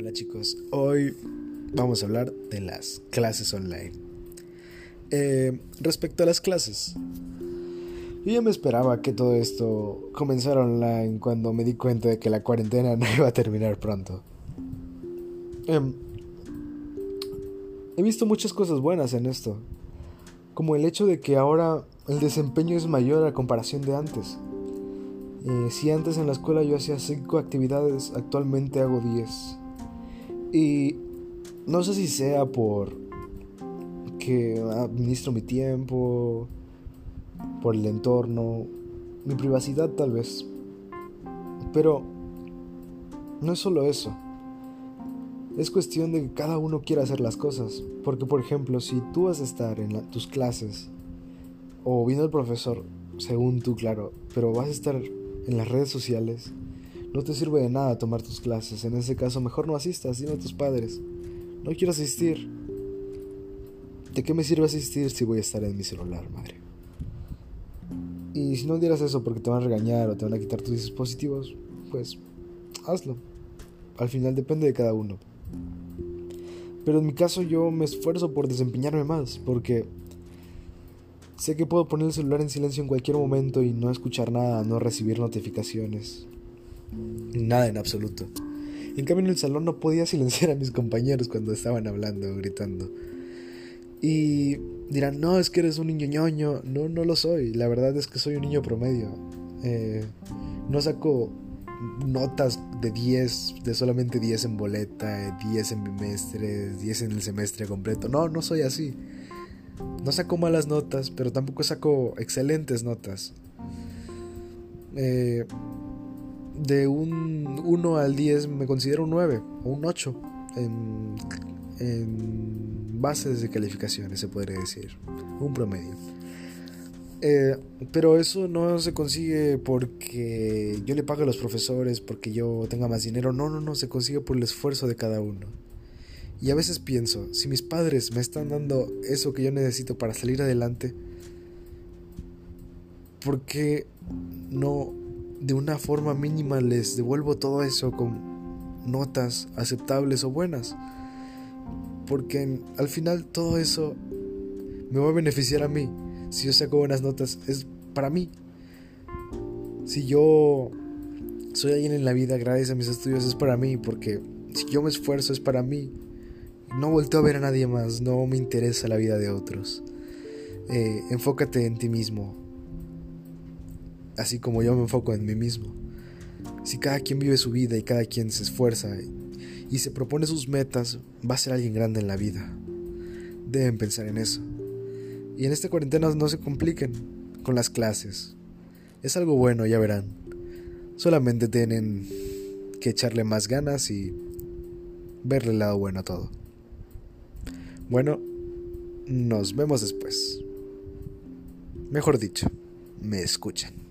Hola chicos, hoy vamos a hablar de las clases online. Eh, respecto a las clases, yo ya me esperaba que todo esto comenzara online cuando me di cuenta de que la cuarentena no iba a terminar pronto. Em, he visto muchas cosas buenas en esto, como el hecho de que ahora el desempeño es mayor a comparación de antes. Eh, si antes en la escuela yo hacía 5 actividades, actualmente hago 10. Y no sé si sea por que administro mi tiempo, por el entorno, mi privacidad tal vez. Pero no es solo eso. Es cuestión de que cada uno quiera hacer las cosas. Porque por ejemplo, si tú vas a estar en tus clases o vino el profesor, según tú, claro, pero vas a estar en las redes sociales, no te sirve de nada tomar tus clases. En ese caso, mejor no asistas, dime a tus padres. No quiero asistir. ¿De qué me sirve asistir si voy a estar en mi celular, madre? Y si no dieras eso porque te van a regañar o te van a quitar tus dispositivos, pues hazlo. Al final depende de cada uno. Pero en mi caso yo me esfuerzo por desempeñarme más, porque sé que puedo poner el celular en silencio en cualquier momento y no escuchar nada, no recibir notificaciones. Nada en absoluto. En cambio en el salón no podía silenciar a mis compañeros cuando estaban hablando, gritando. Y dirán, no, es que eres un niño. No, no lo soy. La verdad es que soy un niño promedio. Eh, no saco notas de 10, de solamente 10 en boleta, 10 en bimestre, 10 en el semestre completo. No, no soy así. No saco malas notas, pero tampoco saco excelentes notas. Eh, de un 1 al 10 me considero un 9 o un 8 en, en bases de calificaciones, se podría decir. Un promedio. Eh, pero eso no se consigue porque yo le pague a los profesores, porque yo tenga más dinero. No, no, no, se consigue por el esfuerzo de cada uno. Y a veces pienso, si mis padres me están dando eso que yo necesito para salir adelante, ¿por qué no de una forma mínima les devuelvo todo eso con notas aceptables o buenas. Porque al final todo eso me va a beneficiar a mí. Si yo saco buenas notas, es para mí. Si yo soy alguien en la vida gracias a mis estudios, es para mí. Porque si yo me esfuerzo, es para mí. No vuelto a ver a nadie más, no me interesa la vida de otros. Eh, enfócate en ti mismo, así como yo me enfoco en mí mismo. Si cada quien vive su vida y cada quien se esfuerza y se propone sus metas, va a ser alguien grande en la vida. Deben pensar en eso. Y en esta cuarentena no se compliquen con las clases. Es algo bueno, ya verán. Solamente tienen que echarle más ganas y verle el lado bueno a todo. Bueno, nos vemos después. Mejor dicho, me escuchan.